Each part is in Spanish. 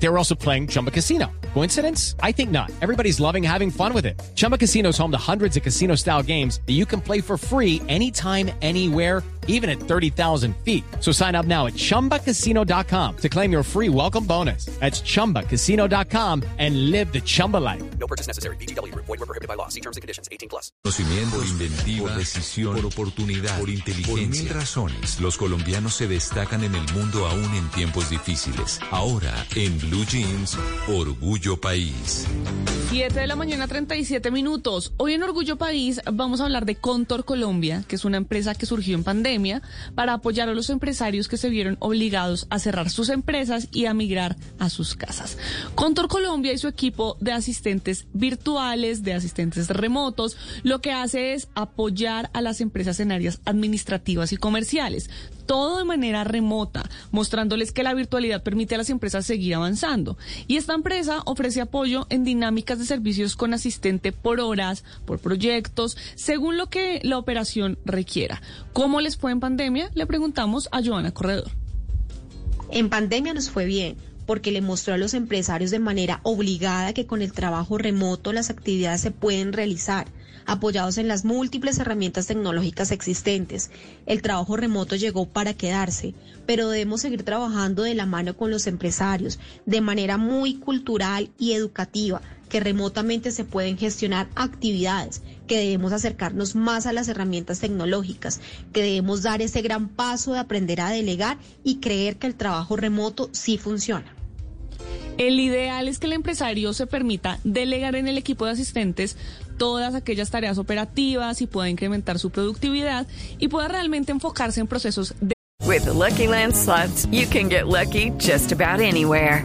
They were also playing Chumba Casino. Coincidence? I think not. Everybody's loving having fun with it. Chumba Casino is home to hundreds of casino style games that you can play for free anytime, anywhere, even at 30,000 feet. So sign up now at chumbacasino.com to claim your free welcome bonus. That's chumbacasino.com and live the Chumba life. No purchase necessary. BGW. Void were prohibited by law. See terms and conditions. 18 plus. Conocimiento, inventiva, por decisión, por oportunidad, por inteligencia. Por mil razones, los colombianos se destacan en el mundo aún en tiempos difíciles. Ahora, en Blue Jeans, Orgullo País. 7 de la mañana, 37 minutos. Hoy en Orgullo País vamos a hablar de Contor Colombia, que es una empresa que surgió en pandemia para apoyar a los empresarios que se vieron obligados a cerrar sus empresas y a migrar a sus casas. Contor Colombia y su equipo de asistentes virtuales, de asistentes remotos, lo que hace es apoyar a las empresas en áreas administrativas y comerciales todo de manera remota, mostrándoles que la virtualidad permite a las empresas seguir avanzando. Y esta empresa ofrece apoyo en dinámicas de servicios con asistente por horas, por proyectos, según lo que la operación requiera. ¿Cómo les fue en pandemia? Le preguntamos a Joana Corredor. En pandemia nos fue bien porque le mostró a los empresarios de manera obligada que con el trabajo remoto las actividades se pueden realizar apoyados en las múltiples herramientas tecnológicas existentes. El trabajo remoto llegó para quedarse, pero debemos seguir trabajando de la mano con los empresarios, de manera muy cultural y educativa, que remotamente se pueden gestionar actividades, que debemos acercarnos más a las herramientas tecnológicas, que debemos dar ese gran paso de aprender a delegar y creer que el trabajo remoto sí funciona. El ideal es que el empresario se permita delegar en el equipo de asistentes todas aquellas tareas operativas y pueda incrementar su productividad y pueda realmente enfocarse en procesos de With the Lucky Land slots, you can get lucky just about anywhere.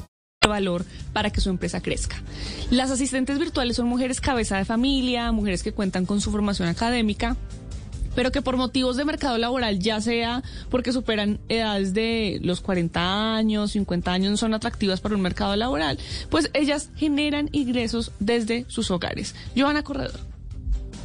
Valor para que su empresa crezca. Las asistentes virtuales son mujeres cabeza de familia, mujeres que cuentan con su formación académica, pero que por motivos de mercado laboral, ya sea porque superan edades de los 40 años, 50 años, no son atractivas para un mercado laboral, pues ellas generan ingresos desde sus hogares. Joana Corredor.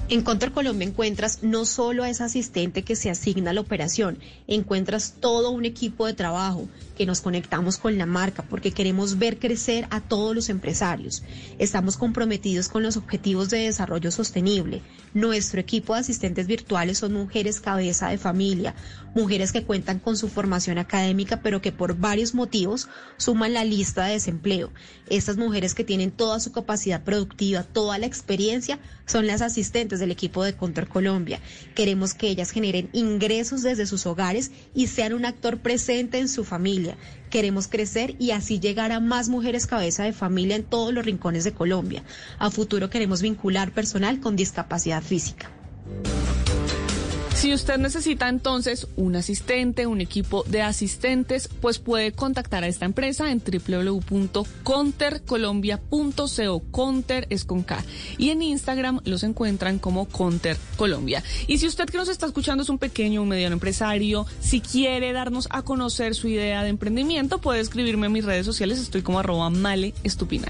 En Contra Colombia encuentras no solo a esa asistente que se asigna a la operación, encuentras todo un equipo de trabajo que nos conectamos con la marca porque queremos ver crecer a todos los empresarios. Estamos comprometidos con los objetivos de desarrollo sostenible. Nuestro equipo de asistentes virtuales son mujeres cabeza de familia, mujeres que cuentan con su formación académica pero que por varios motivos suman la lista de desempleo. Estas mujeres que tienen toda su capacidad productiva, toda la experiencia, son las asistentes del equipo de Control Colombia. Queremos que ellas generen ingresos desde sus hogares y sean un actor presente en su familia. Queremos crecer y así llegar a más mujeres cabeza de familia en todos los rincones de Colombia. A futuro queremos vincular personal con discapacidad física. Si usted necesita entonces un asistente, un equipo de asistentes, pues puede contactar a esta empresa en www.contercolombia.co. Conter es con K. Y en Instagram los encuentran como Conter Colombia. Y si usted que nos está escuchando es un pequeño o mediano empresario, si quiere darnos a conocer su idea de emprendimiento, puede escribirme en mis redes sociales. Estoy como arroba male estupina.